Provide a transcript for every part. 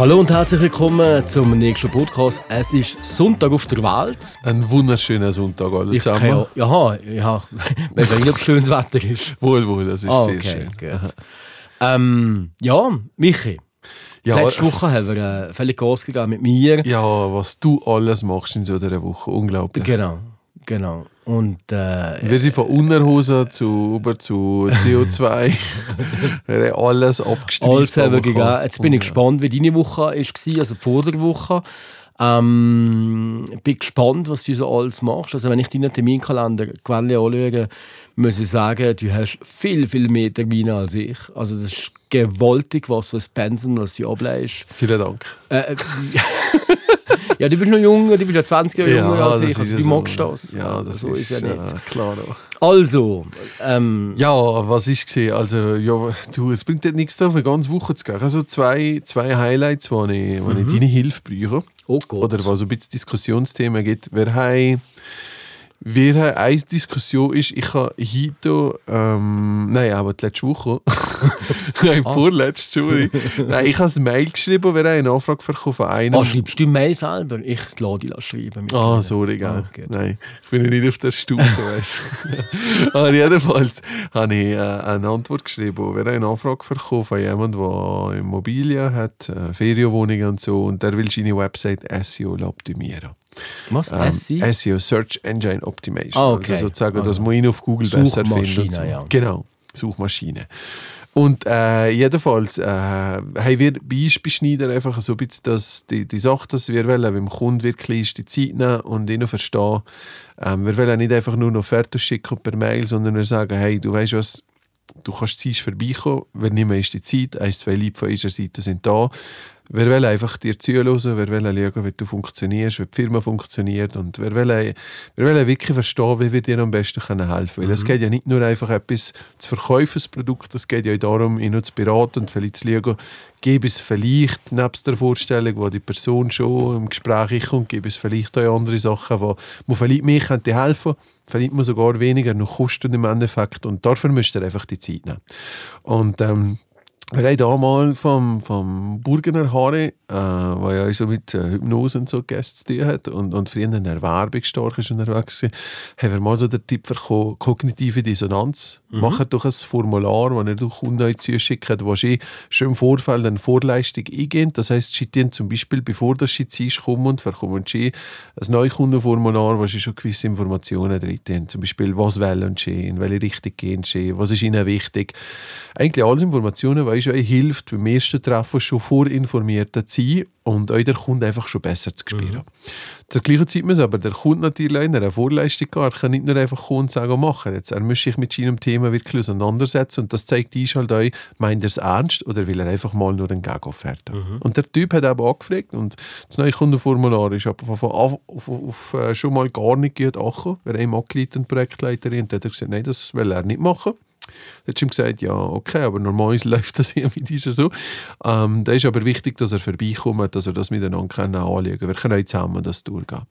Hallo und herzlich willkommen zum nächsten Podcast. Es ist Sonntag auf der Welt. Ein wunderschöner Sonntag alle Ich zusammen. kann, ja, ja, weiß nicht, ob schönes Wetter ist. Wohl, wohl, das ist Ah, sehr okay, schön. gut. Ähm, ja, Michi. Ja, Letzte Woche haben wir äh, völlig Gas gegeben mit mir. ja, was du alles machst in so einer Woche, unglaublich. Genau, genau. Und äh, Wir sind von Unterhose zu über zu CO2. wir haben alles abgestrichen. alles wir gegeben. Jetzt bin ich gespannt, wie deine Woche war, also die Vorderwoche. Ähm, ich bin gespannt, was du so alles machst. Also wenn ich deinen Terminkalender Quelle anschaue, muss ich sagen, du hast viel, viel mehr Termine als ich. Also das ist gewaltig, was du als Pensen, was du ableist. Vielen Dank. Äh, äh, ja, du bist noch jung, du bist ja 20 Jahre jünger als das ich. ist Also ja du so. magst das. Ja, das so ist, ja nicht. äh, klar. Also, ähm, Ja, was ist gesehen? Also, ja, du, es bringt dir nichts da, eine ganze Woche zu gehen. Also zwei, zwei Highlights, wo ich, wo ich deine Hilfe brauche. oh Gott. Oder was so ein bisschen Diskussionsthemen gibt. Wir haben, wir haben eine Diskussion ist, ich habe heute, ähm, nein, aber die letzte Woche, nein, Ah. vorletzte, Entschuldigung. nein, ich habe ein Mail geschrieben, wir haben eine Anfrage bekommen von einem. Ah, schreibst du Mail selber? Ich lade dich schreiben. Ah, dir. sorry, gell. Gut. Nein, ich bin ja nicht auf der Stufe, weißt du. Aber jedenfalls habe ich äh, eine Antwort geschrieben. Wir haben eine Anfrage bekommen von jemandem, der Immobilien hat, äh, Ferienwohnungen und so, und der will seine Website SEO optimieren. Was? Ähm, SI? SEO, Search Engine Optimation. Ah, okay. Also sozusagen, Also dass man ihn auf Google besser findet. So. ja. Genau, Suchmaschine. Und äh, jedenfalls äh, haben wir bei Schneider einfach so ein bisschen das, die, die Sache, dass wir wollen, wenn dem Kunden wirklich die Zeit nehmen und ihn verstehen. Ähm, wir wollen nicht einfach nur noch fertig schicken per Mail, sondern wir sagen, hey, du weißt was, du kannst zuerst vorbeikommen, wir nehmen die Zeit, ein, zwei Leute von unserer Seite sind da. Wir wollen einfach dir zuhören, wir wollen schauen, wie du funktionierst, wie die Firma funktioniert? Und wir wollen, wir wollen wirklich verstehen, wie wir dir am besten helfen können. Weil es geht ja nicht nur einfach etwas zu verkaufen, das Produkt, es geht ja darum, ihn noch zu beraten und vielleicht zu schauen, gäbe es vielleicht, nebst der Vorstellung, wo die Person schon im Gespräch kommt, gäbe es vielleicht auch andere Sachen, wo, wo vielleicht mir könnte helfen vielleicht muss sogar weniger noch kosten im Endeffekt. Und dafür müsst ihr einfach die Zeit nehmen. Und ähm, wir haben da mal vom, vom Burgener Haare, äh, der ja so mit äh, Hypnose und so Gäste zu tun hat und, und früher in der Werbung stark ist unterwegs war, haben wir mal so den Tipp bekommen, kognitive Dissonanz. Macht doch ein Formular, das ihr durch Kunden zuschickt, wo sie schon im Vorfeld eine Vorleistung eingehen. Das heisst, sie tun zum Beispiel, bevor das sie zu kommen, verkommen sie ein Neukundenformular, wo sie schon gewisse Informationen drin haben. Zum Beispiel, was wollen sie, in welche Richtung gehen sie, was ist ihnen wichtig. Eigentlich alles Informationen, die uns euch hilft, beim ersten Treffen schon vorinformiert zu sein und euch der Kunde einfach schon besser zu spüren. Zur gleichen Zeit muss aber der Kunde natürlich in einer Vorleistung gehen. Er kann nicht nur einfach kommen und sagen, machen. Jetzt, er muss sich mit seinem Thema wirklich auseinandersetzen und das zeigt uns halt euch, meint er es ernst oder will er einfach mal nur eine Gegenofferte. Und der Typ hat eben angefragt und das neue Kundenformular ist aber von auf, auf, auf, äh, schon mal gar nicht gut angekommen. Haben ihm angeleitet, Projektleiterin, und der hat gesagt, nein, das will er nicht machen. Hat ihm gesagt, ja, okay, aber normalerweise läuft das ja mit dieser so. Ähm, da ist aber wichtig, dass er vorbeikommt, dass er das miteinander können anschauen kann. Wir können auch zusammen das durchgehen.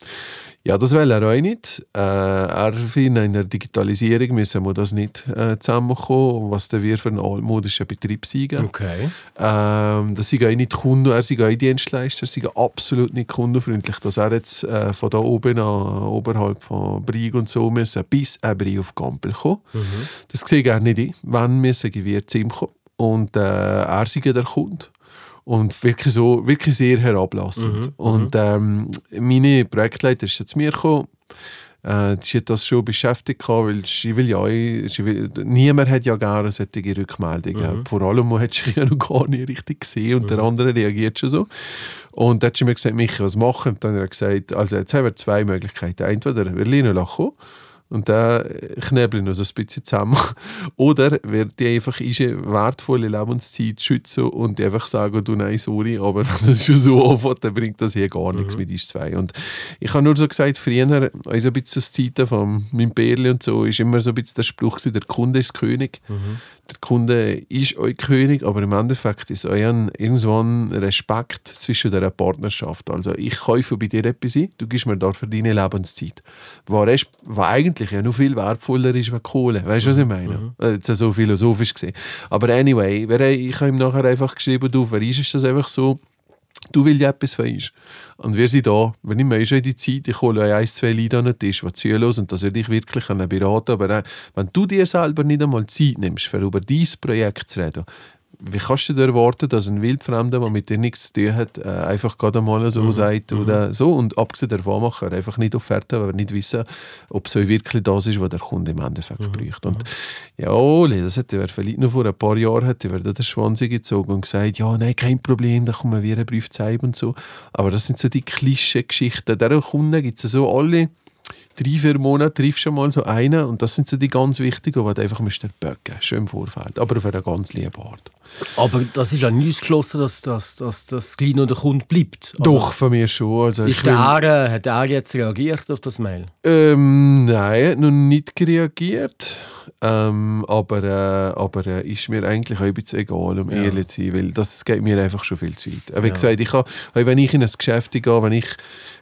Ja, das will er auch nicht. Äh, er in der Digitalisierung müssen wir das nicht äh, zusammenkommen, was wir für einen altmodischen Betrieb sind. Okay. Ähm, das sind auch nicht Kunden, er sind auch Dienstleister, sind absolut nicht kundenfreundlich, dass er jetzt äh, von da oben an, oberhalb von Brig und so müssen, bis er Brig auf Gampel kommen. Das sehe ich auch nicht ein. Wann müssen wir zu ihm kommen? Und äh, er sei der Kunde. Und wirklich so, wirklich sehr herablassend. Und ähm, meine Projektleiter ist jetzt zu mir gekommen. Äh, sie hat das schon beschäftigt, weil sie will ja, sie will, niemand hat ja gerne solche Rückmeldungen. Vor allem, man hat sich ja noch gar nicht richtig gesehen und der andere reagiert schon so. Und dann hat sie mir gesagt, Michi, was machen? Und dann hat er gesagt, also jetzt haben wir zwei Möglichkeiten. Entweder wir lernen lachen und dann knebeln noch so ein bisschen zusammen. Oder wird die einfach ihre wertvolle Lebenszeit schützen und einfach sagen, du nein, sorry, aber wenn das schon so anfängt, dann bringt das hier gar nichts mit uns zwei. Und ich habe nur so gesagt, früher, also ein bisschen aus Zeiten von meinem Bärli und so, ist immer so ein bisschen der Spruch, der Kunde ist König. Der Kunde ist euer König, aber im Endeffekt ist euer irgendwann Respekt zwischen der Partnerschaft. Also ich kaufe bei dir etwas ein, du gibst mir dafür deine Lebenszeit. Was, was eigentlich ja noch viel wertvoller ist als Kohle. Weißt du, was ich meine? Mhm. Jetzt so philosophisch gesehen. Aber anyway, ich habe ihm nachher einfach geschrieben, du, für ist das einfach so, du willst etwas von. Und wir sind da, wenn ich mir schon die Zeit, ich hole ein, zwei Leute an den Tisch, die zuhören und das würde ich wirklich beraten. Aber äh, wenn du dir selber nicht einmal Zeit nimmst, für über dieses Projekt zu reden, wie kannst du dir erwarten, dass ein Wildfremder, der mit dir nichts zu tun hat, äh, einfach gerade mal so mhm. sagt oder mhm. so und abgesehen davon machen, einfach nicht Offerte, weil wir nicht wissen, ob es wirklich das ist, was der Kunde im Endeffekt mhm. braucht. Und mhm. ja, Oli, das hätte er vielleicht noch vor ein paar Jahren hätte er den Schwanz gezogen und gesagt, ja, nein, kein Problem, da kommen wir einen Brief zeigen und so. Aber das sind so die Klischee-Geschichten. Der Kunden gibt es so alle drei, vier Monate triffst du mal so einen und das sind so die ganz wichtigen, die du einfach böcken schön im Vorfeld, aber auf eine ganz liebe Art. Aber das ist ja nicht ausgeschlossen, dass, dass, dass das Kleine oder Kunde bleibt. Also, Doch, von mir schon. Also ist der, will... hat er jetzt reagiert auf das Mail? Ähm, nein, noch nicht reagiert. Ähm, aber äh, aber äh, ist mir eigentlich auch ein bisschen egal, um ja. ehrlich zu sein, weil das geht mir einfach schon viel zu weit. Wie ja. gesagt, ich kann, wenn ich in ein Geschäft gehe, wenn ich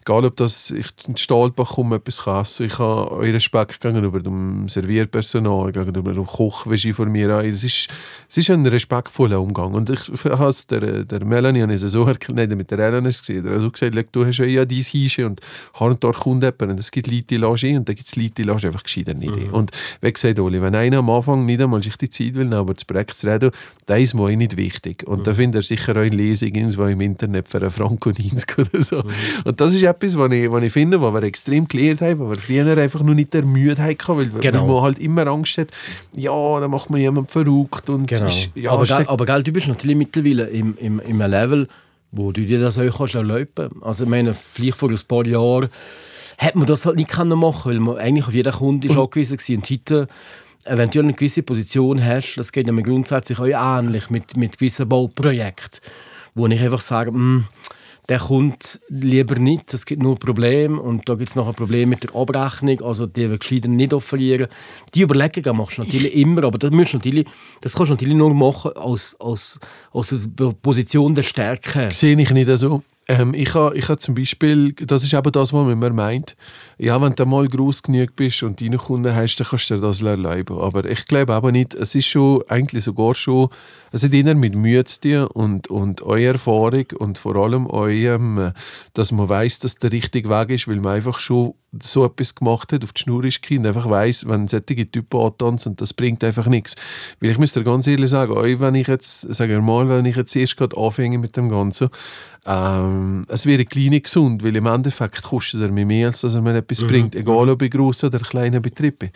egal ob das ich in Stahlbach komme, etwas essen, ich habe euren Respekt gegenüber dem Servierpersonal, gegenüber dem Koch, wie vor mir an. Es ist, es ist ein respektvoller Umgang. Und ich habe es der, der Melanie habe so erklärt, mit der Ellen gesehen, er hat so gesagt, du hast ja dies Hische und dort kommt jemand und es gibt Leute, die lassen und dann gibt es Leute, die lassen einfach gescheiter nicht mhm. Und wie gesagt, Oli, wenn einer am Anfang nicht einmal sich die Zeit will, aber das Projekt zu reden, dann ist mir nicht wichtig. Und mhm. da findet er sicher auch eine Lesung irgendwo im Internet für einen Franco 90 oder so. Mhm. Und das ist etwas, was ich, was ich finde, was wir extrem gelernt haben, was wir früher einfach nur nicht der Mühe hatten, weil, genau. weil man halt immer Angst hat, ja, da macht man jemand verrückt. Und genau. ist, ja, aber, gell, aber gell, du bist natürlich mittlerweile im, im, im Level, wo du dir das auch kannst erlauben kannst. Also ich meine, vielleicht vor ein paar Jahren hätte man das halt nicht machen können, weil man eigentlich auf jeden Kunde ist angewiesen war. Und heute wenn du eine gewisse Position hast, das geht ja grundsätzlich auch ähnlich mit, mit gewissen Bauprojekten, wo ich einfach sage, mh, hm, der kommt lieber nicht, es gibt nur Probleme und da gibt es noch ein Problem mit der Abrechnung, also die wir gescheiter nicht offerieren. Die Überlegungen machst du natürlich immer, aber das, musst natürlich, das kannst du natürlich nur machen aus, aus, aus der Position der Stärke. Sehe ich nicht so. Ähm, ich habe ich ha zum Beispiel, das ist eben das, was man immer meint, ja, wenn du mal groß genug bist und deine Kunden hast, dann kannst du dir das erlauben. Aber ich glaube aber nicht, es ist schon, eigentlich sogar schon, es hat eher mit Mühe zu tun und, und eure Erfahrung und vor allem eurem, dass man weiß, dass der richtige Weg ist, weil man einfach schon so etwas gemacht hat, auf die Schnur ist und einfach weiß, wenn solche Typen antanzen, das bringt einfach nichts. Weil ich muss dir ganz ehrlich sagen, wenn ich jetzt, sagen wir mal, wenn ich jetzt erst gerade anfange mit dem Ganzen, ähm, es wäre kleine gesund, weil im Endeffekt kostet er mir mehr, als dass er mir etwas mhm. bringt, egal ob ich groß oder kleiner Betrieb bin.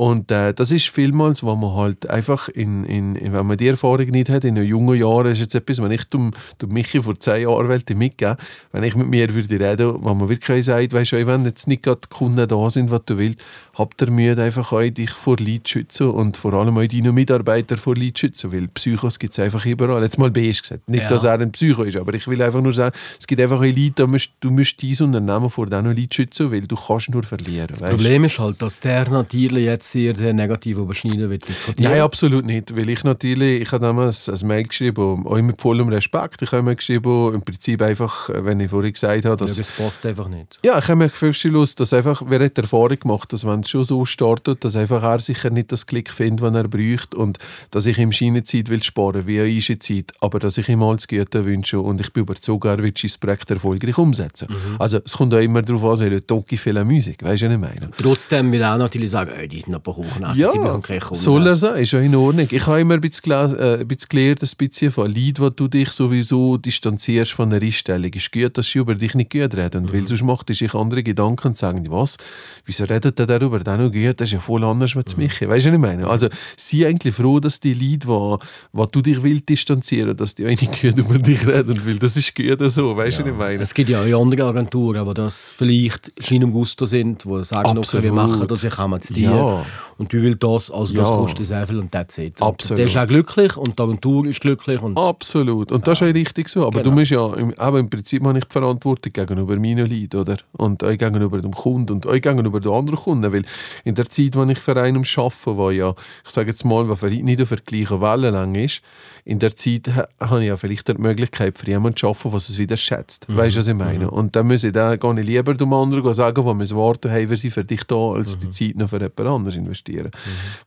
Und äh, das ist vielmals, wo man halt einfach, in, in, wenn man die Erfahrung nicht hat, in den jungen Jahren ist jetzt etwas, wenn ich dem, dem Michi vor zehn Jahren wollte mitgeben, wenn ich mit mir würde reden, wo man wirklich sagt, weißt du, wenn jetzt nicht gerade die Kunden da sind, was du willst, habt ihr Mühe, einfach euch dich vor Leid zu schützen und vor allem auch deine Mitarbeiter vor Leid zu schützen, weil Psychos gibt es einfach überall. Jetzt mal beige gesagt, nicht, ja. dass er ein Psycho ist, aber ich will einfach nur sagen, es gibt einfach Leute, da musst, du musst dein Unternehmen vor diesen Leuten schützen, weil du kannst nur verlieren. Das weißt? Problem ist halt, dass der natürlich jetzt sehr, sehr negativ überschneiden wird diskutieren. Nein, absolut nicht, weil ich natürlich, ich habe damals ein Mail geschrieben, auch mit vollem Respekt, ich habe mir geschrieben, im Prinzip einfach, wenn ich vorhin gesagt habe, dass... Ja, das passt einfach nicht. Ja, ich habe mir Lust, dass einfach, wer hat Erfahrung gemacht, dass wenn schon so startet, dass einfach er sicher nicht das Klick findet, was er braucht und dass ich ihm Schienenzeit will sparen, wie er Zeit, aber dass ich ihm alles Gute wünsche und ich bin überzeugt, er wird sein Projekt erfolgreich umsetzen. Mhm. Also es kommt auch immer darauf an, soll Donkey viel Musik, weißt du, was ich meine? Trotzdem will er natürlich sagen, oh, die sind aber hochnäsig, ja, die soll er sein, ist ja in Ordnung. Ich habe immer ein bisschen, äh, ein bisschen gelernt, ein bisschen von Lied, wo du dich sowieso distanzierst von einer Einstellung. Es ist gut, dass sie über dich nicht gut reden, mhm. weil sonst macht sich andere Gedanken und sagen, was, wieso redet er darüber, dann noch gut, das ist ja voll anders als mhm. mich. Weißt du, was ich meine? Also, sie eigentlich froh, dass die Leute, wo, wo du dich willst distanzieren, dass die auch nicht gut über dich reden, weil das ist gut so. Weißt du, ja. was ich meine? Es gibt ja auch andere Agenturen, die das vielleicht Schein und Gusto sind, die sagen, okay, wir machen das, ich komme zu dir. Ja, Ja. Und du willst das, also das Ja. kostet sehr viel und that's it. Absolut. Der ist auch glücklich und die Agentur ist glücklich und Absolut. Und das ist auch richtig so. Aber du Genau. musst ja, aber im Prinzip habe ich die Verantwortung gegenüber meinen Leuten, oder? Und euch gegenüber dem Kunden und euch gegenüber den anderen Kunden. Weil in der Zeit, wo ich für einen arbeite, wo ja, ich sage jetzt mal, was vielleicht nicht auf der gleichen Wellenlänge ist, in der Zeit ha- habe ich ja vielleicht die Möglichkeit, für jemanden zu arbeiten, was es wieder schätzt. Weißt du, was ich meine? Und dann muss ich dann gar nicht lieber dem anderen sagen, wo wir warten, hey, wir sind für dich da, als die Zeit noch für jemand anderes investieren.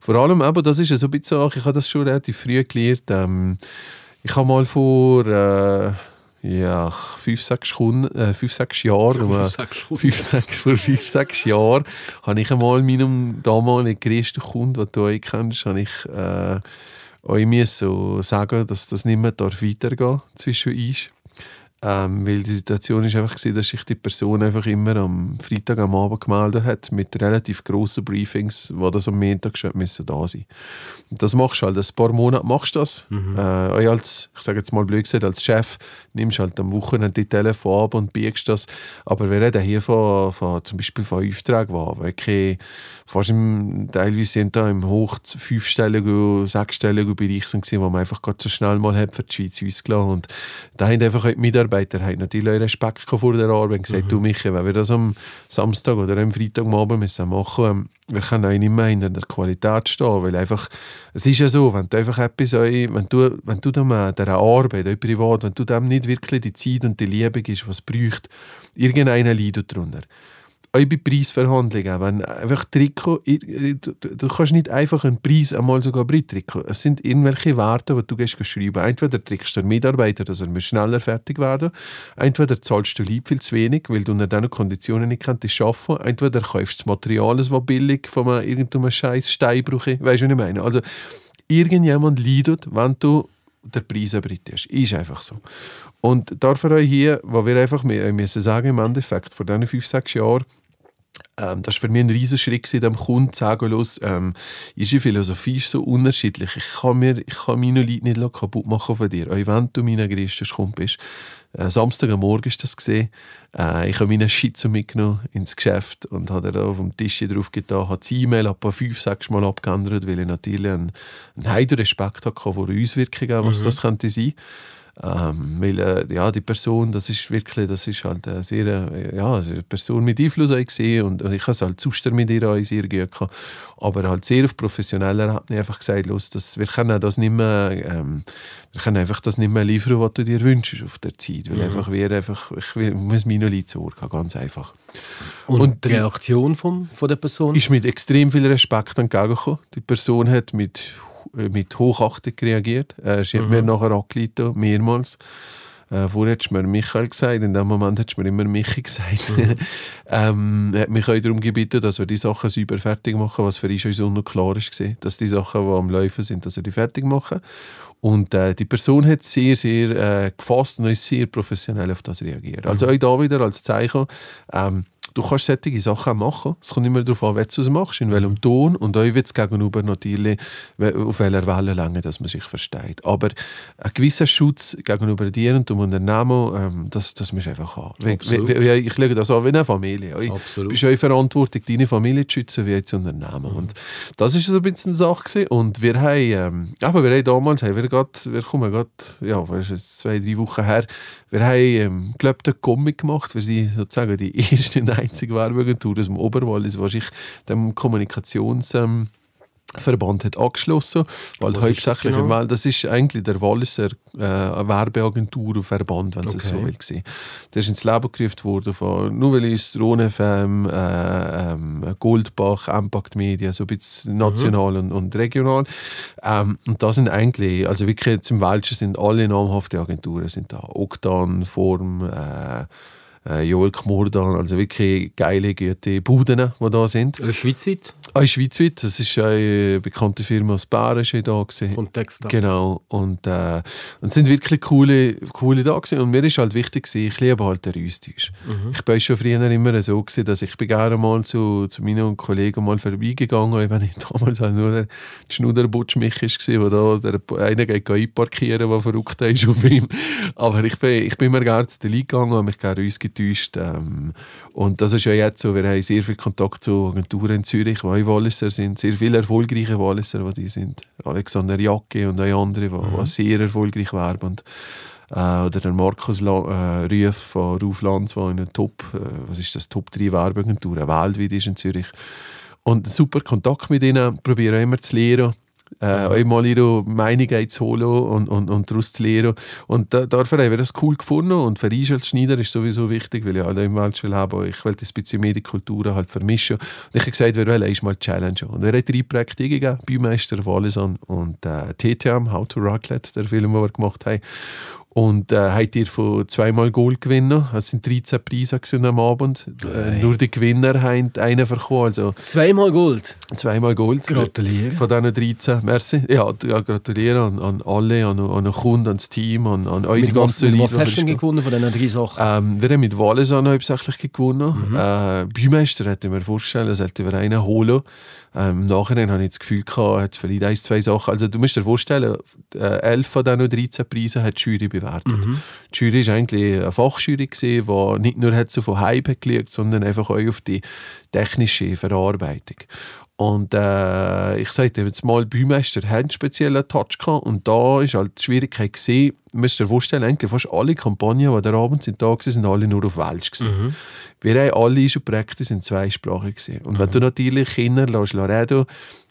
Vor allem, eben, das ist ja so ein bisschen Sache, ich habe das schon relativ früh gelernt. Ähm, ich habe mal vor äh, ja, fünf, sechs, Kunden, äh, fünf, sechs Jahren, Fünf, sechs Kunden. fünf, sechs, vor fünf, sechs Jahren, habe ich einmal meinem damaligen größten Kunden, den du euch kennst, habe ich äh, euch so sagen, dass das nicht mehr darf weitergehen zwischen uns. Ähm, weil die Situation ist einfach gewesen, dass sich die Person einfach immer am Freitag am Abend gemeldet hat mit relativ grossen Briefings, wo das am Montag schon müssen da sein. Und das machst du halt, ein paar Monate machst du das. Äh, euch als, ich sage jetzt mal blöd gesagt, als Chef nimmst halt am Wochenende die Telefon ab und biegst das. Aber wir reden hier von, von zum Beispiel von Aufträgen, die wirklich fast im, teilweise sind da im hoch fünfstelligen, sechsstelligen Bereich sind, wo man einfach gerade so schnell mal hat für die Schweiz ausgelassen und da haben einfach auch die Mitarbeiter haben natürlich auch Respekt vor der Arbeit und gesagt, du Michi, wenn wir das am Samstag oder am Freitagabend müssen machen ähm, wir können auch nicht mehr hinter der Qualität stehen, weil einfach, es ist ja so, wenn du einfach etwas, wenn du, wenn du dem, äh, dieser Arbeit, auch privat, wenn du dem nicht wirklich die Zeit und die Liebe gibst, was es braucht, irgendeiner leidet darunter. Auch bei Preisverhandlungen, wenn einfach Trikot, du, kannst nicht einfach einen Preis einmal sogar Trikot. Es sind irgendwelche Werte, die du gehst schreiben. Entweder trickst du den Mitarbeiter, dass er muss schneller fertig werden Entweder zahlst du lieb viel zu wenig, weil du unter diesen Konditionen nicht kannst arbeiten Entweder kaufst du das Material, das billig von einem, irgendeinem scheiß Steinbruch ist. Weißt du, was ich meine? Also, irgendjemand leidet, wenn du den Preis erbrittest. Ist einfach so. Und dafür auch hier, wo wir einfach mehr, müssen sagen, im Endeffekt, vor diesen fünf, sechs Jahren, ähm, das war für mich ein riesen Schritt, dem Kunden zu sagen, los, ähm, unsere Philosophie ist so unterschiedlich. Ich kann, mir, ich kann meine Leute nicht kaputt machen von dir, auch wenn du mein größter Kumpel bist. Äh, Samstag am Morgen ist das gesehen. Äh, ich habe meinen Schitzo mitgenommen ins Geschäft und habe da auf dem Tisch drauf getan, habe die E-Mail ein paar fünf, sechs Mal abgeändert, weil ich natürlich einen, einen heiden Respekt hatte vor Auswirkungen, was das könnte sein. Ähm, weil äh, ja, die Person, das ist wirklich, das ist halt eine sehr, äh, ja, eine Person mit Einfluss gesehen und, und ich habe es halt zuster mit ihr auch sehr gut gehabt. Aber halt sehr auf professioneller hat mir einfach gesagt, los, das, wir können das nicht mehr, ähm, wir können einfach das nicht mehr liefern, was du dir wünschst auf der Zeit, weil einfach wir einfach, ich will, muss meine Leute Sorge haben, ganz einfach. Und, Und die Reaktion vom, von der Person? Ist mit extrem viel Respekt entgegengekommen. Die Person hat mit, äh, mit Hochachtung reagiert. Äh, sie hat mir nachher angeleitet, mehrmals. Äh, vorher hat mir Michael gesagt, in dem Moment hat mir immer Michi gesagt. ähm, er hat mich auch darum gebeten, dass wir die Sachen sauber fertig machen, was für uns uns unklar ist, gewesen, dass die Sachen, die am Laufen sind, dass wir die fertig machen. Und äh, die Person hat sehr, sehr äh, gefasst und ist sehr professionell auf das reagiert. Also auch da wieder als Zeichen, ähm, du kannst solche Sachen auch machen. Es kommt immer darauf an, wie du es machst, in welchem Ton und auch wird es gegenüber natürlich, auf welcher Wellenlänge dass man sich versteht. Aber ein gewisser Schutz gegenüber dir und dem Unternehmen, ähm, das, das musst du einfach haben. Absolut. wie- wie- Ich schaue das an wie eine Familie. Du Absolut. bist auch verantwortlich, deine Familie zu schützen, wie das Unternehmen. Und das ist so ein bisschen eine Sache gewesen. Und wir haben, ähm, aber wir haben damals, haben wir grad, wir kommen gerade, ja, was zwei, drei Wochen her, wir haben, ähm, glaube ich, einen Comic gemacht. Wir sind sozusagen die erste und einzige Werbeagentur aus dem Oberwallis, die sich dem Kommunikations... Ähm, Verband hat angeschlossen, weil Was ist das hauptsächlich genau? im das ist eigentlich der Walliser äh, Werbeagentur und Verband, wenn es Okay. so will. Der ist ins Leben gerufen worden von Novelis, Rhone FM, äh, ähm, Goldbach, Impact Media, so ein bisschen national und, und regional. Ähm, und da sind eigentlich, also wirklich zum Welschen sind alle namhafte Agenturen sind da. Oktan, Form, äh, äh, Joel Kmordan, also wirklich geile, gute Buden, die da sind. Äh, Schweizweit? Auch schweizweit, das ist eine bekannte Firma aus Bären ist da gewesen. Kontext. da. Genau. Und, äh, und sind wirklich coole, coole da gewesen. Und mir ist halt wichtig gewesen, ich liebe halt den Austausch. Ich bin schon früher immer so gewesen, dass ich bin gerne mal zu, zu meinen Kollegen mal vorbeigegangen bin, wenn ich damals halt nur der Schnudderbutsch mich war, wo da der eine geht einparkieren, der verrückt ist auf ihm. Aber ich bin, ich bin immer gerne zu den Leuten gegangen und mich gerne uns täuscht. Ähm, und das ist ja jetzt so, wir haben sehr viel Kontakt zu Agenturen in Zürich, die auch Walliser sind, sehr viele erfolgreiche Walliser, die sind. Alexander Jacke und auch andere, die, mhm. die sehr erfolgreich werben. Und, äh, oder der Markus La äh, Rüff von Ruf Lanz, der in einer Top, äh, was ist das, Top 3 Werbeagentur weltweit ist in Zürich. Und super Kontakt mit ihnen, probiere immer zu lernen äh, einmal ihre Meinung zu holen und, und, und daraus zu lernen. Und da, dafür haben wir das cool gefunden und für uns als Schneider ist sowieso wichtig, weil ich alle im Welt schon habe, ich das ein bisschen mehr die Kulturen halt vermischen. Und ich habe gesagt, wir wollen einmal Challenge. Und er hat drei Projekte gegeben, Baumeister, Wallisan und äh, TTM, How to Raclette, der Film, den wir gemacht haben. Und äh, habt ihr von zweimal Gold gewonnen. Es sind 13 Preise am Abend. Äh, nur die Gewinner haben einen bekommen. Also zweimal Gold? Zweimal Gold. Gratuliere. Von diesen 13. Merci. Ja, ja gratuliere an, an alle, an, an den Kunden, an das Team, an, an euch. Mit was, mit was hast du denn gewonnen von diesen drei Sachen? Ähm, wir haben mit Wallisan hauptsächlich gewonnen. Mhm. Äh, Beimeister hätte ich mir vorstellen, sollte wir einen holen. Ähm, Im Nachhinein habe ich das Gefühl gehabt, hat vielleicht ein, zwei Sachen. Also du musst dir vorstellen, äh, elf von diesen 13 Preisen hat die Jury bewertet. Mhm. Die Jury war eigentlich eine Fachjury, die nicht nur hat so von Hype gelegt, sondern einfach auch auf die technische Verarbeitung. Und äh, ich sagte jetzt mal, Bühmeister hat einen speziellen Touch gehabt und da war halt die Schwierigkeit gesehen, müsst ihr vorstellen, eigentlich fast alle Kampagnen, die da abends sind, da waren, sind alle nur auf Welsch Mhm. Wir haben alle schon Projekte sind zweisprachig gewesen. Und mhm. wenn du natürlich Kinder lässt reden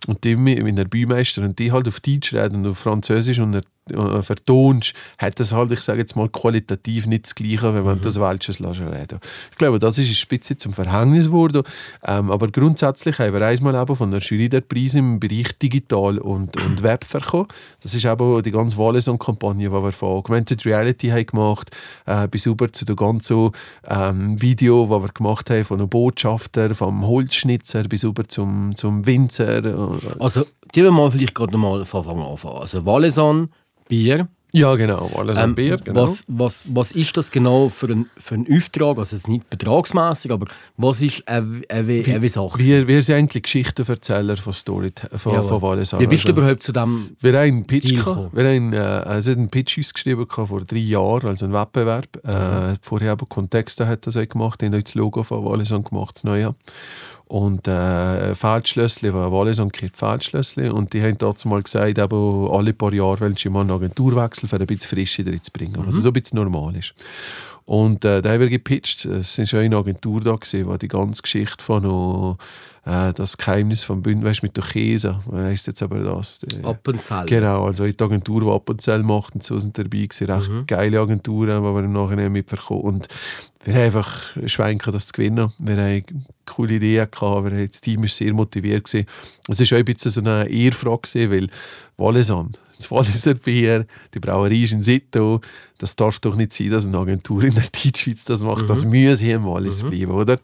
und die mit einer Bühmeister und die halt auf Deutsch reden und auf Französisch und äh, vertonst, hat das halt, ich sage jetzt mal, qualitativ nicht das Gleiche, wenn man mhm. das Welsches reden Ich glaube, das ist ein bisschen zum Verhängnis geworden. Ähm, aber grundsätzlich haben wir einmal eben von der Jury der Preis im Bereich Digital und, und Web bekommen. Das ist eben die ganze Wallis-Kampagne, die wir von Augmented Reality haben gemacht äh, bis über zu dem ganzen ähm, Video, das wir gemacht haben von einem Botschafter, vom Holzschnitzer bis über zum, zum Winzer. Also, die wir mal vielleicht gerade nochmal von Anfang an. Also Wallisan Bier. Ja, genau, alles ähm, Bier. Genau. Was, was, was ist das genau für ein, für ein Auftrag? Also, es ist nicht betragsmässig, aber was ist eine, eine, eine Sache? Wir, wir sind eigentlich Geschichtenverzähler von Story von, ja, von Wallis. Wie bist du überhaupt zu dem Wir haben einen Pitch, gehabt. wir haben, äh, also einen Pitch ausgeschrieben vor drei Jahren, also einen Wettbewerb. Äh, mhm. Äh, vorher aber Kontexte hat das auch gemacht, haben das Logo von Wallis gemacht, das Neue. Und äh, Feldschlössli, war Wallis und Kirt Feldschlössli. Und die haben dazu mal gesagt, eben, alle paar Jahre wollen sie mal eine Agentur wechseln, um ein bisschen Frische drin zu bringen. Mhm. Also so ein bisschen normal ist. Und äh, da haben wir gepitcht. Es war eine Agentur da, gewesen, die die ganze Geschichte von noch, äh, das Geheimnis vom Bündnis, weißt mit der Käse, heisst jetzt aber das? Appenzell. Genau, also die Agentur, die Appenzell macht und so sind dabei gewesen. Recht mhm. geile Agenturen, die wir im Nachhinein mitbekommen. Und wir haben einfach schwenken, das zu gewinnen. Wir haben coole Ideen gehabt, wir, das Team war sehr motiviert. Gewesen. Es war auch ein bisschen so eine Ehrfrage, weil Wallisan, das Walliser Bier, die Brauerei ist in Sito, das darf doch nicht sein, dass eine Agentur in der Deutschschweiz das macht. Mhm. Das muss hier im Wallis mhm. bleiben, oder?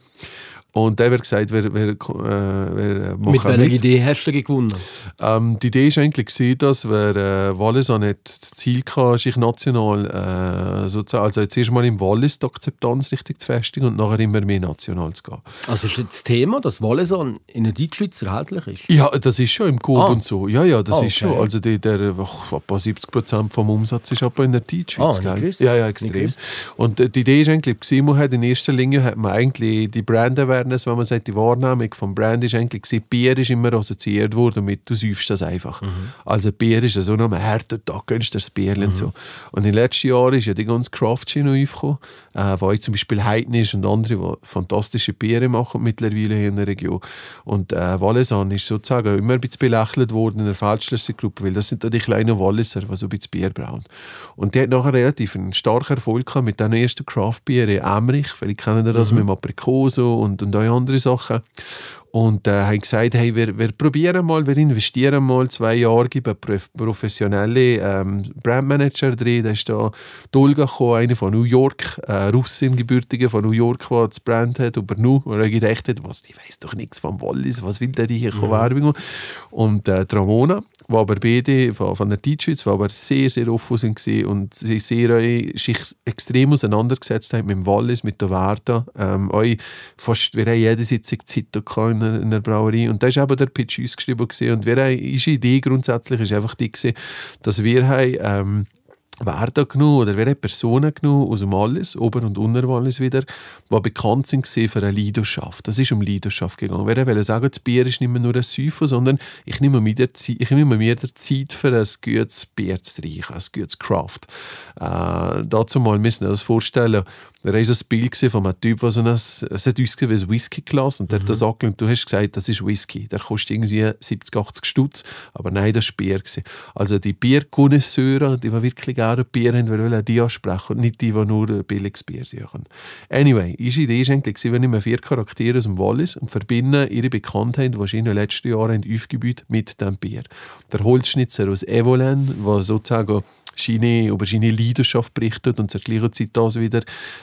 Und dann wird gesagt, wer, wer, äh, wer macht Mit welcher mit. Idee hast du gewonnen? Ähm, die Idee war eigentlich, gewesen, dass wir äh, Wallis auch nicht das Ziel hatte, sich national äh, sozusagen, also jetzt erstmal im Wallis die Akzeptanz richtig zu festigen und nachher immer mehr national zu gehen. Also ist das Thema, dass Wallis in der Deutschschweiz erhältlich ist? Ja, das ist schon im Coop ah. und so. Ja, ja, das ah, okay. ist schon. Also die, der, ach, etwa 70 Prozent vom Umsatz ist aber in der Deutschschweiz. Ah, ja, ja, extrem. Und äh, die Idee ist eigentlich, gewesen, man hat in erster Linie hat man eigentlich die Brand Awareness, wenn man sagt, die Wahrnehmung vom Brand ist eigentlich gewesen, Bier ist immer assoziiert worden mit, du säufst das einfach. Mhm. Also Bier ist so noch härter, da gönnst du das Bier mhm. und so. Und in den letzten Jahren ist ja die ganze Craft-Schiene aufgekommen, äh, wo ich zum Beispiel Heidnisch und andere, die fantastische Biere machen mittlerweile hier in der Region. Und äh, Wallisan ist sozusagen immer ein bisschen belächelt worden in der Feldschlössergruppe, weil das sind die kleinen Walliser, die so ein bisschen Bier brauchen. Und die hat nachher relativ einen starken Erfolg gehabt mit den ersten Craft-Bieren, Emmerich, vielleicht kennen das mhm. mit dem Aprikoso und, und auch andere Sachen. Und äh, haben gesagt, hey, wir, wir probieren mal, wir investieren mal zwei Jahre, geben professionelle ähm, Brandmanager drin. Da ist da Dolga gekommen, eine von New York, äh, Russin, Gebürtige von New York, die das Brand hat, über Nu, wo er gedacht hat, was, die weiß doch nichts vom Wallis, was will der hier mhm. Werbung Und äh, Ramona, die aber beide von, von der Deutschschweiz, die aber sehr, sehr offen sind und sie sehr äh, sich extrem auseinandergesetzt haben mit dem Wallis, mit der Werta. Ähm, fast, wir haben jede Sitzung Zeit gehabt in einer, in einer Brauerei. Und da war eben der Pitch ausgeschrieben. Gewesen. Und wir haben, unsere Idee grundsätzlich ist einfach die, gewesen, dass wir haben, ähm, wer da genommen oder wer hat Personen genommen aus dem Wallis, Ober- und Unterwallis wieder, die bekannt sind für eine Leidenschaft. Das ist um Leidenschaft gegangen. Wer wollte sagen, das Bier ist nicht mehr nur ein Säufen, sondern ich nehme mir, der Zeit, ich nehme mir der Zeit für ein gutes Bier zu trinken, ein gutes Craft. Äh, dazu mal müssen wir uns vorstellen, da war ein Bild von einem Typ, der so ein, es hat uns wie ein Whisky-Glas und der mhm. hat das angelegt. Du hast gesagt, das ist Whisky. Der kostet irgendwie 70, 80 Stutz. Aber nein, das war Bier. Also die Bierkonnoisseure, die wirklich gerne Bier haben, wollen die ansprechen und nicht die, die nur billiges Bier suchen. Anyway, unsere Idee war eigentlich, wir nehmen vier Charaktere aus dem Wallis und verbinden ihre Bekanntheit, die sie in den letzten Jahren aufgebaut mit dem Bier. Der Holzschnitzer aus Evolen, der sozusagen seine, über seine Leidenschaft berichtet und zur gleichen Zeit das wieder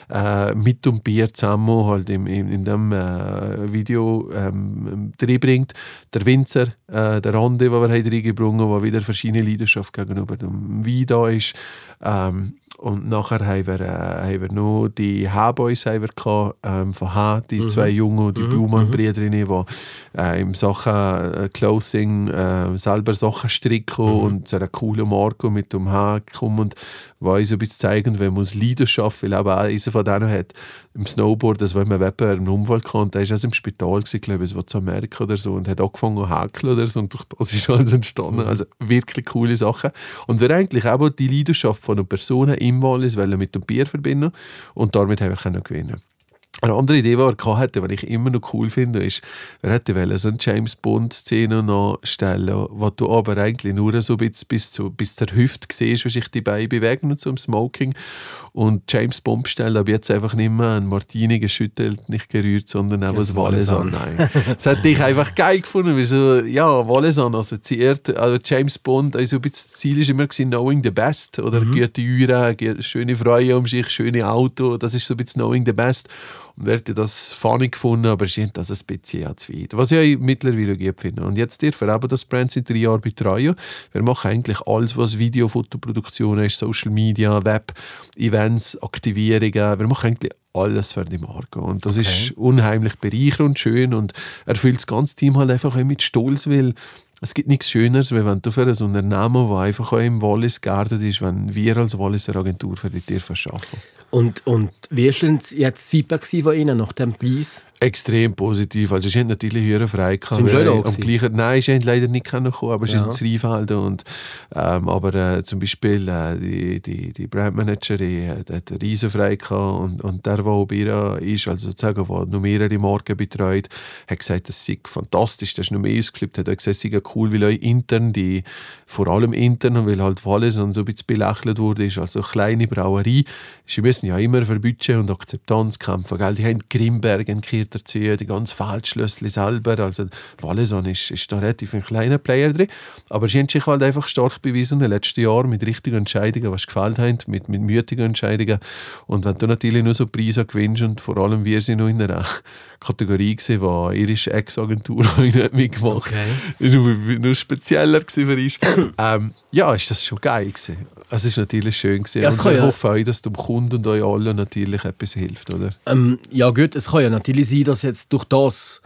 äh, mit dem Bier zusammen halt in, in, in dem äh, Video ähm, bringt. Der Winzer, äh, der Rande, den wir reingebracht haben, der wieder verschiedene Leidenschaft gegenüber dem Wein da ist. Ähm, und nachher haben wir, äh, haben wir noch die H-Boys ähm, von H, die mhm. zwei Jungen, die mhm. Blumann-Brüder, die äh, im Sachen äh, Closing äh, selber Sachen stricken mhm. und so eine coole Marke mit dem H kommen und so ein bisschen zeigen, wenn man aus Leidenschaft, weil aber auch einer von denen hat im Snowboard, das wenn man Wettbewerb einen Unfall kann, der ist also im Spital gewesen, glaube ich, zu Amerika oder so und hat angefangen zu häkeln oder so und durch das ist alles entstanden. Mhm. Also wirklich coole Sachen. Und wir eigentlich auch die Leidenschaft von einer Person im Wallis mit dem Bier verbinden und damit haben wir gewinnen eine andere Idee, die er hatte, die ich immer noch cool finde, ist, er hätte so eine James Bond-Szene nachstellen, wo du aber eigentlich nur so bis, bis, zu, bis zur Hüfte siehst, wie sich die Beine bewegen und im Smoking. Und James Bond bestellen, aber jetzt einfach nicht mehr ein Martini geschüttelt, nicht gerührt, sondern auch das Walesan. Nein. das hätte ich einfach geil gefunden, weil so, ja, Walesan assoziiert, also James Bond, also ein bisschen das Ziel ist immer gewesen, knowing the best, oder mhm. gute Uhren, schöne Freunde um sich, schöne Auto, das ist so ein bisschen knowing the best. Und er hat das funny gefunden, aber ich das ein bisschen zu weit. Was ich mittlerweile gut finde. Und jetzt dürfen wir eben das Brand seit drei Jahren betreuen. Wir machen eigentlich alles, was Video, Fotoproduktion ist, Social Media, Web, Events, Aktivierungen. Wir machen eigentlich alles für die Marke. Und das okay. ist unheimlich bereichernd und schön und erfüllt das ganze Team halt einfach auch mit Stolz, weil es gibt nichts Schöneres, als wenn du für ein Unternehmen, das einfach auch im Wallis geerdet ist, wenn wir als Walliser Agentur für die Tiere verschaffen. Und, und wie war jetzt das Feedback von Ihnen nach dem Preis? Extrem positiv. Also, ich hatte natürlich höher frei. Sind Sie am gleichen, Nein, ich leider nicht kommen, aber es ja. ist ein Rheinfeld. Und, ähm, aber äh, zum Beispiel äh, die, die, die Brandmanagerin die hat riesen frei und, und der, der bei ihr ist, also sozusagen, der noch mehrere Marken betreut, hat gesagt, das sei fantastisch, das ist noch mehr ausgeflippt. Er hat gesagt, es sei cool, weil auch intern, die, vor allem intern, weil halt alles und so ein bisschen belächelt wurde, ist also eine kleine Brauerei. Sie müssen ja immer für Budget und Akzeptanz kämpfen. Gell? Die haben Grimberg in dazu, die ganz Feldschlössli selber. Also Walleson ist, ist da relativ ein kleiner Player drin. Aber sie haben sich halt einfach stark bewiesen in den letzten Jahren mit richtigen Entscheidungen, was gefällt haben, mit, mit mütigen Entscheidungen. Und wenn du natürlich nur so Preise gewinnst und vor allem wir sind noch in einer Kategorie gewesen, wo irische Ex-Agentur nicht mitgemacht okay. nur, nur spezieller für uns. ähm, ja, ist das schon geil gewesen. Es ist natürlich schön gewesen. Ja, und ich ja. hoffe auch, dass dem Kunden und euch allen natürlich etwas hilft, oder? Ähm, ja gut, es kann ja natürlich sein, dass jetzt durch das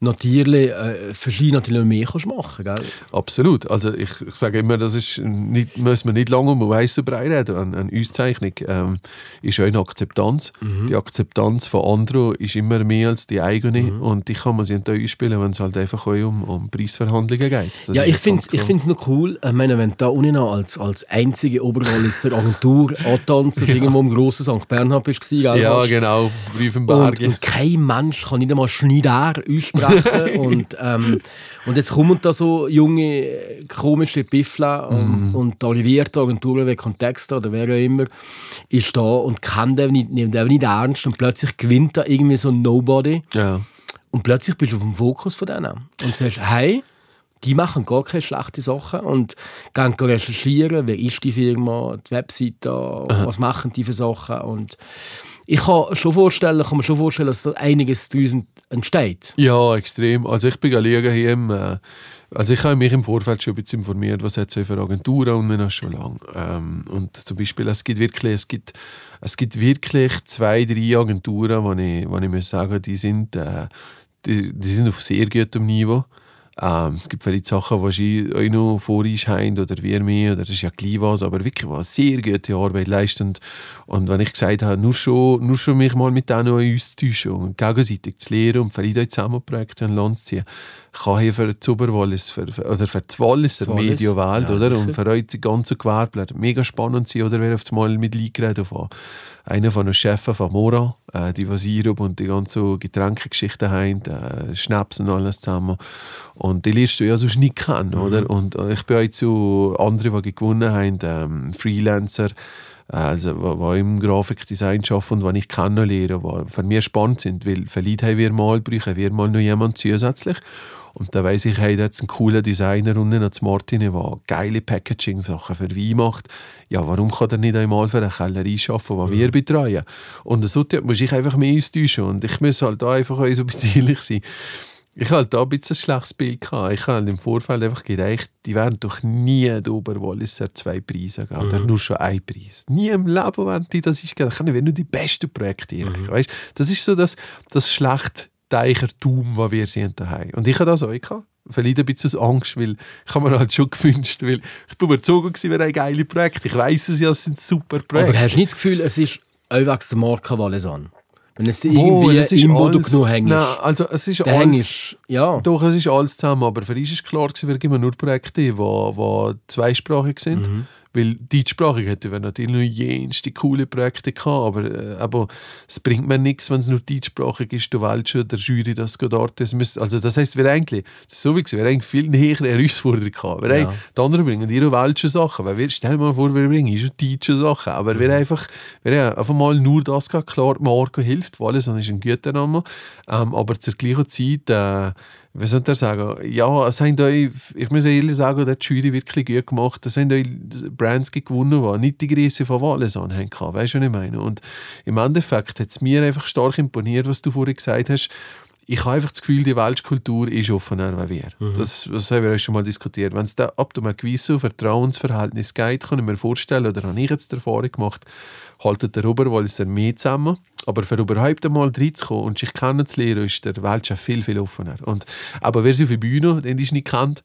natürlich äh, verschiedene natürlich mehr kannst machen gell? Absolut. Also ich, ich sage immer, das ist nicht, muss man nicht lange um weißen Brei reden. Eine, eine Auszeichnung ähm, ist auch eine Akzeptanz. Mhm. Die Akzeptanz von anderen ist immer mehr als die eigene mhm. und die kann man sich einspielen, wenn es halt einfach um, um Preisverhandlungen geht. Das ja, ich finde es noch cool, ich meine, wenn du da unten als, als einzige Oberwalliser Agentur antanzt, ja. irgendwo im grossen St. Bernhard bist, gell, Ja, genau, und, und kein Mensch kann nicht einmal Schneider aussprechen machen. und, ähm, und jetzt kommen da so junge, komische Piffler und, mm. und Olivier, die Agentur, wie Kontext oder wer auch immer, ist da und kann den nicht, nimmt den nicht ernst und plötzlich gewinnt da irgendwie so ein Nobody. Ja. Und plötzlich bist du auf dem Fokus von denen und sagst, hey, die machen gar keine schlechten Sachen und gehen recherchieren, wer ist die Firma, die Webseite, Aha. was machen die für Sachen und ich kann, schon vorstellen, kann mir schon vorstellen, dass da einiges daraus entsteht. Ja, extrem. Also ich bin liegen hier im, äh, also ich habe mich im Vorfeld schon ein bisschen informiert, was es für Agenturen und wir schon lange. Ähm, und zum Beispiel, es gibt wirklich, es gibt, es gibt wirklich zwei, drei Agenturen, wo ich, wo ich muss sagen, die sind, äh, die, die sind auf sehr gutem Niveau. Ähm, es gibt viele Sachen, die euch noch vor uns haben oder wir mir, oder das ist ja gleich was, aber wirklich was sehr gute Arbeit leisten. Und, wenn ich gesagt habe, nur schon, nur schon mich mal mit denen uns zu täuschen und gegenseitig zu lernen und vielleicht euch zusammen Projekte an Land zu ziehen, kann hier für die Oberwallis für, für, oder für die Walliser Medienwelt, ja, oder? sicher. Und für euch die ganze Gewerbler mega spannend sein, oder wer auf einmal mit eingeredet von einer von den Chefs von Mora, äh, die was Sirup und die ganze Getränkegeschichten haben, äh, Schnaps und alles zusammen. Und die lernst du ja sonst nicht kennen, oder? Und äh, ich bin auch zu anderen, die gewonnen haben, ähm, Freelancer, äh, also die im Grafikdesign arbeiten und die ich kennenlernen, die für mich spannend sind, weil vielleicht haben wir mal, brauchen wir mal noch jemanden zusätzlich. Und da weiss ich, hey, da jetzt einen coolen Designer unten als Martin, der geile Packaging-Sachen für Wein macht. Ja, warum kann er nicht einmal für eine Kellerei arbeiten, die wir betreuen? Und so muss ich einfach mehr austauschen. Und ich muss halt da einfach so ehrlich sein. Ich hatte da ein bisschen ein schlechtes Bild. Gehabt. Ich habe im Vorfeld einfach gedacht, die werden doch nie der Oberwalliser zwei Preise geben. Oder nur schon einen Preis. Nie im Leben werden die das ist gegeben. Ich nur die besten Projekte. ehrlich. Weißt? Das ist so das, das schlechte Teichertum, das wir sind daheim. Und ich hatte das auch gehabt. Vielleicht ein bisschen Angst, weil ich habe mir halt schon gewünscht, weil ich bin überzeugt gewesen, wir haben geile Projekte. Ich weiß es ja, es sind super Projekte. Aber hast du nicht das Gefühl, es ist wegen der Marke Valaisan? Wenn es irgendwie ist im Boden genug hängst, Nein, also es ist alles... hängst ja. Doch, es ist alles zusammen, aber für uns ist klar, gewesen, wir geben nur Projekte, die, die zweisprachig sind. Mhm. Weil deutschsprachig hätten wir natürlich noch jenste coole Projekte gehabt, aber, äh, aber es bringt mir nichts, wenn es nur deutschsprachig ist, du wählst schon der Jury das geht dort. Das müsst, also das heisst, wir eigentlich, so wie gesagt, wir haben viel nähere Herausforderungen gehabt. Wir Ja. die anderen bringen ihre welschen Sachen, weil wir, stell dir mal vor, wir bringen schon deutsche Sachen, aber wir haben einfach, wir haben einfach mal nur das gehabt, klar, Marco hilft, weil es ist ein guter Name, ähm, aber zur gleichen Zeit, äh, wie soll ich sagen, ja, es haben euch, ich muss ehrlich sagen, der Jury wirklich gut gemacht. Es haben euch Brands gewonnen, die nicht die Größe von Walesan haben. Weißt du, was ich meine? Und im Endeffekt hat es mir einfach stark imponiert, was du vorhin gesagt hast. Ich habe einfach das Gefühl, die Weltkultur ist offener als wir. Das, das haben wir schon mal diskutiert. Wenn es da ab einem gewissen Vertrauensverhältnis geht, kann ich mir vorstellen, oder habe ich jetzt die Erfahrung gemacht, haltet der Oberwalliser mehr zusammen. Aber für überhaupt einmal reinzukommen und sich kennenzulernen, ist der Weltchef viel, viel offener. Und, aber wer sie auf der Bühne, den ich nicht kennt,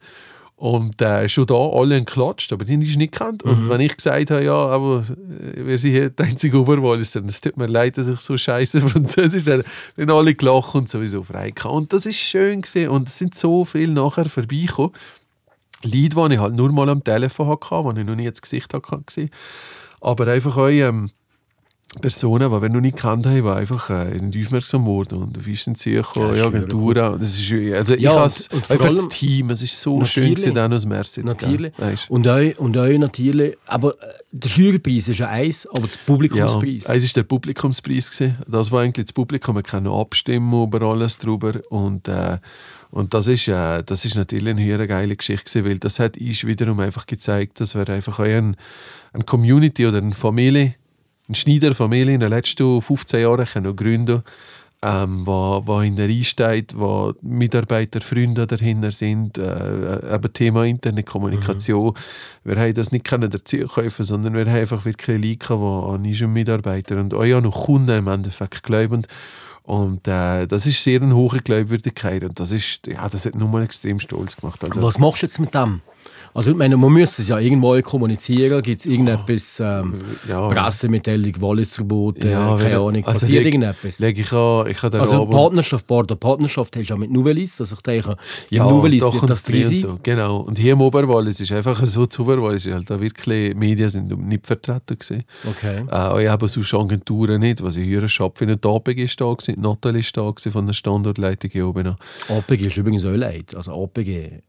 und äh, schon da alle haben geklatscht, aber den ich nicht kennt. Und wenn ich gesagt habe, ja, aber äh, wir sind hier der einzige Oberwalliser, es tut mir leid, dass ich so scheiße Französisch dann, dann alle gelacht und sowieso frei. Und das ist schön gesehen und es sind so viele nachher vorbeigekommen. Lied, die ich halt nur mal am Telefon hatte, die ich noch nie ins Gesicht hatte. Aber einfach auch ähm, Personen, die wir noch nicht kannt haben, die einfach äh, sind aufmerksam wurden und auf uns sind sie gekommen, Ja, ja, Agenturen. und Das ist, also ich Ja, has, und- und einfach allem- das Team, es ist so schön, gewesen, dann aus zu Natürlich. Weisst? Und euch, und euch natürlich. Aber äh, der Jurypreis ist ja eins, aber das Ja, Publikumspreis. es war der Publikumspreis. Gewesen. Das war eigentlich das Publikum. Wir können abstimmen über alles drüber. Und, äh, und das, ist, äh, das ist natürlich eine höhere geile Geschichte, gewesen, weil das hat uns wiederum einfach gezeigt, dass wir einfach eine, eine Community oder eine Familie, eine Schneiderfamilie in den letzten 15 Jahren können gründen ähm, wo, wo hinter einsteht, wo Mitarbeiter, Freunde dahinter sind, äh, eben Thema interne Kommunikation. Wir haben das nicht können dazu kaufen, sondern wir haben einfach wirklich Leute, die an unseren Mitarbeiter und auch ja noch Kunden im Endeffekt glauben. Und äh, das ist sehr eine hohe Glaubwürdigkeit und das ist, ja, das hat nur mal extrem stolz gemacht. Also, Was machst du jetzt mit dem? Also ich meine, man müsste es ja irgendwo kommunizieren. Gibt es irgendetwas, ähm, ja. Pressemitteilung, Wallisverbot, äh, Ja, keine Ahnung, also passiert leg- irgendetwas? leg ich an, ich habe den also Abend- Partnerschaft, Bar der Partnerschaft hast du ja mit Novelis, dass ich denke, Ja, Novelis wird das drin sein. so. Genau. Und hier im Oberwallis ist einfach so zu Oberwallis, halt da wirklich Medien sind nicht vertreten gewesen. Okay. Äh, auch eben sonst Agenturen nicht, was ich höre, Schab wie die APG ist da gewesen, Natalie ist da gewesen von der Standortleitung hier oben. APG ist übrigens auch leid. Also APG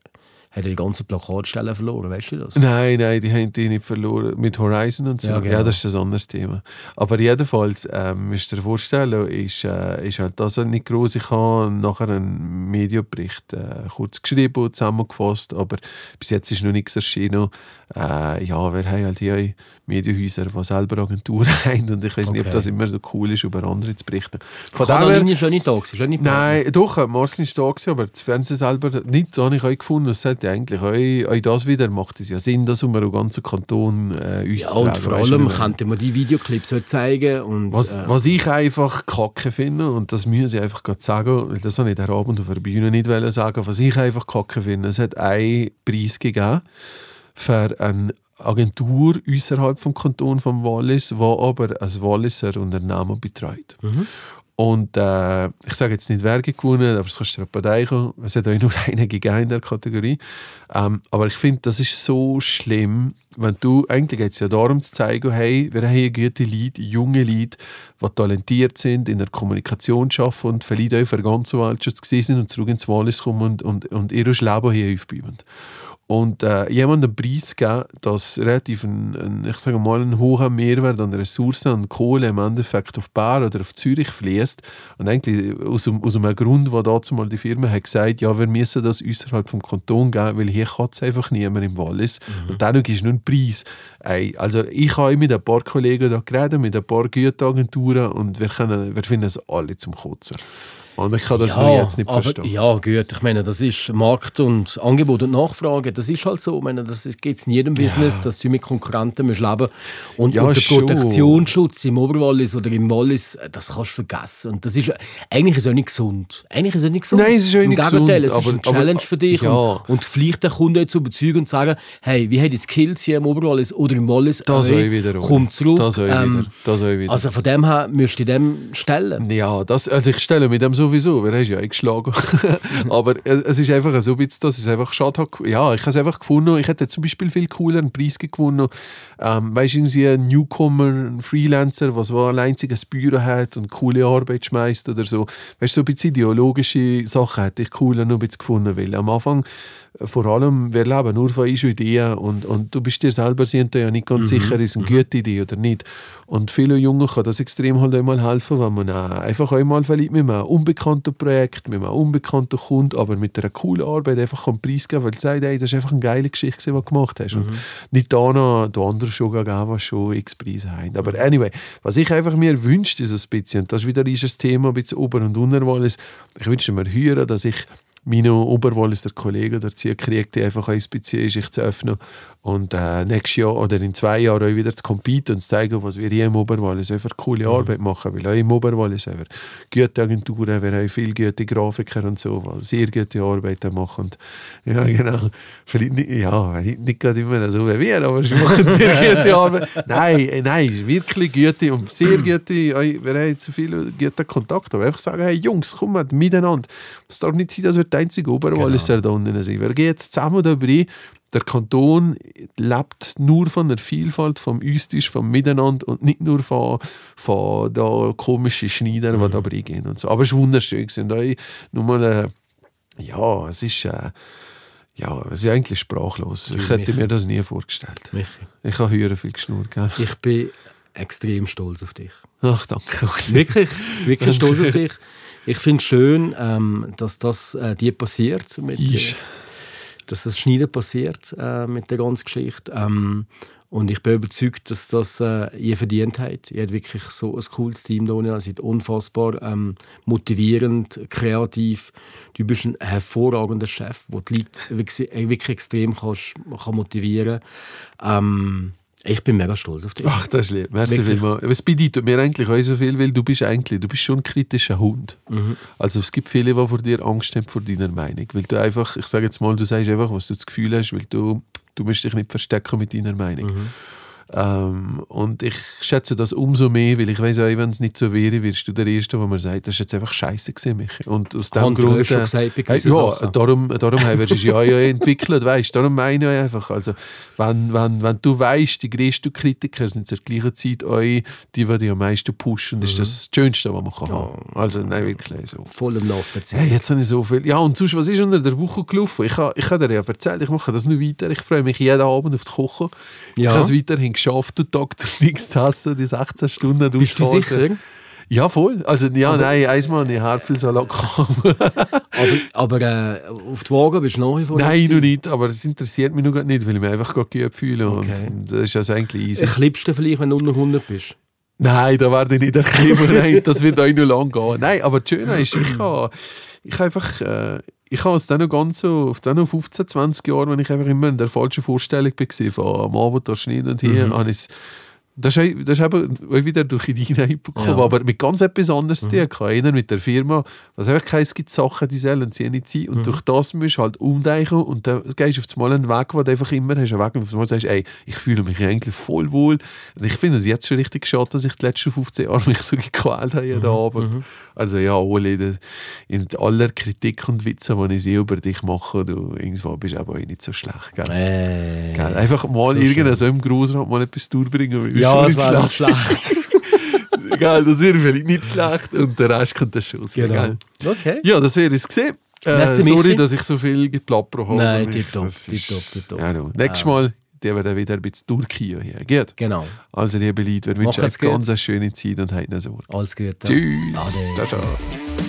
hat ja die ganzen Plakatstellen verloren, weißt du das? Nein, nein, die haben die nicht verloren. Mit Horizon und so. Ja, Ja, genau. das ist ein anderes Thema. Aber jedenfalls, ähm, müsst ihr dir vorstellen, ist, äh, ist halt das nicht groß. Ich habe nachher einen Medienbericht äh, kurz geschrieben und zusammengefasst, aber bis jetzt ist noch nichts erschienen. Äh, ja, wir haben halt hier Medienhäuser, die selber Agenturen haben und ich weiß nicht, ob Okay. das immer so cool ist, über andere zu berichten. Von Linie ist ja nicht da ist ja nicht Nein, doch, äh, Marcel ist da aber das Fernsehen selber nicht, da habe ich auch gefunden. Es hat ja eigentlich auch, auch das wieder, macht es ja Sinn, dass wir im ganzen Kanton äh, uns Ja, und tragen, vor allem nicht? könnte man die Videoclips heute zeigen. Und, Was, äh, was ich einfach kacke finde, und das muss ich einfach gerade sagen, weil das habe ich der Abend auf der Bühne nicht sagen, was ich einfach kacke finde, es hat einen Preis gegeben für eine Agentur außerhalb vom Kanton von Wallis, die aber als Walliser Unternehmen betreut. Und äh, ich sage jetzt nicht, wer gewonnen aber es kannst du dir denken. Es hat auch nur einen gegeben in der Kategorie. Ähm, aber ich finde, das ist so schlimm, wenn du, eigentlich geht es ja darum zu zeigen, hey, wir haben hier gute Leute, junge Leute, die talentiert sind, in der Kommunikation arbeiten und vielleicht auch für ganz Welt schon gesehen sind und zurück ins Wallis kommen und, und, und ihr Leben hier aufbauen. Und äh, jemandem einen Preis geben, dass relativ ein, ein, ich sage mal, ein hoher Mehrwert an Ressourcen und Kohle im Endeffekt auf Bar oder auf Zürich fließt. Und eigentlich aus, einem- aus einem Grund, wo dazu mal die Firma hat gesagt, ja, wir müssen das außerhalb vom Kanton geben, weil hier kann es einfach niemand im Wallis. Und dann ist nur ein Preis. Also ich habe mit ein paar Kollegen da geredet, mit ein paar Güteragenturen und wir, können, wir finden es alle zum Kotzen. Und ich kann das nur jetzt nicht aber, verstehen. Ja, gut, ich meine, das ist Markt und Angebot und Nachfrage. Das ist halt so. Ich meine, das geht in jedem Business, dass du mit Konkurrenten musst leben Und, Ja, und der schon. Protektionsschutz im Oberwallis oder im Wallis, äh, das kannst du vergessen. Und das ist, eigentlich ist es auch nicht gesund. Eigentlich ist es auch nicht gesund. Nein, es ist auch Im nicht Gegenteil, gesund, es ist aber- eine Challenge aber- für dich. ja. Und, und vielleicht den Kunden zu überzeugen und zu sagen, hey, wie hat die Skills hier im Oberwallis oder im Wallis? Das Hey, auch wieder, oder? Komm zurück. Das auch wieder. Das wieder. Also von dem her müsst ihr dem stellen. Ja, das, also ich stelle mit dem sowieso, wir haben ja eingeschlagen. Aber äh, es ist einfach so ein bisschen, dass es einfach schade hat. Ja, ich habe es einfach gefunden, ich hätte zum Beispiel viel cooler einen Preis gewonnen. Ähm, weißt du, irgendwie ein Newcomer, ein Freelancer, was wo allein ein Büro hat und coole Arbeit schmeißt oder so. Weißt du, so ein bisschen ideologische Sachen hätte ich cooler noch ein bisschen gefunden, weil am Anfang vor allem, wir leben nur von unseren Ideen und, und du bist dir selber sind ja nicht ganz sicher, ist es eine gute Idee oder nicht. Und vielen Jungen kann das extrem halt einmal helfen, wenn man äh, einfach einmal vielleicht mit einem unbekannten Projekt, mit einem unbekannten Kunden, aber mit einer coolen Arbeit einfach einen Preis geben, weil du sagst, hey, das ist einfach eine geile Geschichte, die du gemacht hast. Und nicht da noch die anderen schon geben, die schon x Preise haben. Aber anyway, was ich einfach mir wünsche, ist ein bisschen, und das ist wieder dieses Thema, ein bisschen Ober- und Unterwallis, ich wünsche mir hören, dass ich meine Oberwalliser Kollegen dazu kriegt, die einfach ein bisschen sich zu öffnen und äh, nächstes Jahr oder in zwei Jahren auch wieder zu competen und zu zeigen, was wir hier im Oberwallis einfach coole Arbeit machen. Weil auch im Oberwallis haben gute Agenturen, wir haben viele gute Grafiker und so, die sehr gute Arbeiten machen. Und, ja, genau. Vielleicht nicht, ja, nicht, gerade immer so wie wir, aber sie machen sehr gute Arbeit. Nein, äh, nein, wirklich gute und sehr gute, wir haben zu viele gute Kontakte. Aber einfach sagen, hey Jungs, kommt miteinander. Es darf nicht sein, dass wir die einzige Oberwalliser da unten sind. Wir gehen jetzt zusammen da rein. Der Kanton lebt nur von der Vielfalt, vom Austausch, vom Miteinander und nicht nur von, von da komischen Schneidern, die da reingehen und so. Aber es war wunderschön. Und auch nochmal, äh, ja, es ist, äh, ja, es ist eigentlich sprachlos. Ich hätte mir das nie vorgestellt. Michi, Ich habe höher viel geschnurrt, gell? ich bin extrem stolz auf dich. Ach, danke. Wirklich, wirklich stolz auf dich. Ich finde es schön, ähm, dass das äh, dir passiert. Mit, Ist. Dass das Schneiden passiert äh, mit der ganzen Geschichte. Ähm, und ich bin überzeugt, dass das äh, ihr verdient habt. Ihr habt wirklich so ein cooles Team da unten. Ihr seid unfassbar ähm, motivierend, kreativ. Du bist ein hervorragender Chef, der die Leute wirklich, äh, wirklich extrem kannst, kann motivieren kann. Ähm, ich bin mega stolz auf dich. Ach, das ist lieb. Merci Wirklich. vielmals. Aber Es bedeutet mir eigentlich auch so viel, weil du bist eigentlich, du bist schon ein kritischer Hund. Also es gibt viele, die vor dir Angst haben vor deiner Meinung. Weil du einfach, ich sage jetzt mal, du sagst einfach, was du das Gefühl hast, weil du, du musst dich nicht verstecken mit deiner Meinung. Ähm, und ich schätze das umso mehr, weil ich weiß auch, wenn es nicht so wäre, wirst du der Erste, wo man sagt, das ist jetzt einfach scheiße gewesen, Michi. Und aus dem Grund... äh, gesagt hey, ja, Sachen? darum, darum haben wir es ja, ja entwickelt, weißt Darum meine ich einfach, also wenn, wenn, wenn du weißt, die größten Kritiker sind zur gleichen Zeit euch, die, die dich am meisten pushen, ist das das Schönste, was man kann haben. Also nein, wirklich so. Voll im Lauf Hey, jetzt habe ich so viel. Ja, und sonst, was ist unter der Woche gelaufen? Ich habe ich habe dir ja erzählt, ich mache das nur weiter. Ich freue mich jeden Abend aufs Kochen. Ja. Ich habe es weiterhin geschafft, durch nichts zu essen, die 16 Stunden Bist du sicher? Ja, voll. Also, ja, nein, einmal habe ich Hartfelsalat gehabt. Aber, aber äh, auf die Waage bist du nach wie vor Nein, noch nicht, aber es interessiert mich noch nicht, weil ich mich einfach gerade geübt fühle. Okay. Und das ist also eigentlich easy. Eclipst du vielleicht, wenn du unter 100 bist? Nein, da werde ich nicht erklimmen. Nein, das wird auch noch lang gehen. Nein, aber das Schöne ist, ich habe ich habe einfach, äh, ich habe es dann noch ganz so, auf noch 15, 20 Jahren, wenn ich einfach immer in der falschen Vorstellung war, von am Abend da Schneiden und hier, Mhm. habe ich das ist, das ist eben wieder durch die hineinbekommen, Ja. aber mit ganz etwas anderes zu tun. gehabt. Einer mit der Firma, was einfach es gibt Sachen, die sollen sie nicht sein. Und durch das musst du halt umdenken und dann gehst du auf einmal einen Weg, wo du einfach immer hast, einen Weg, wo du sagst, ey, ich fühle mich eigentlich voll wohl. Und ich finde es jetzt schon richtig schade, dass ich die letzten 15 Jahre mich so gequält habe jeden Abend. Also ja, Oli, in aller Kritik und Witze, die ich über dich mache, du irgendwann bist du aber auch nicht so schlecht. Gell? Äh, Gell? Einfach mal so irgendein so im Grossrat mal etwas durchbringen. weil ja, ist es war nicht schlecht. Gell, das wäre vielleicht nicht schlecht und der Rest kommt dann schon raus. Genau. Okay. Ja, das wäre es gesehen. Äh, sorry, Michi. dass ich so viel geplappert habe. Nein, tipptopp, tipptopp, tipptopp. Ja, no. Nächstes Mal der wird dann wieder ein bisschen durchgehen hier. Geht? Genau. Also, liebe Leute, wir wünschen euch gut. ganz eine schöne Zeit und habt eine Sorge. Alles Gute. Tschüss. Ade. Ciao, ciao.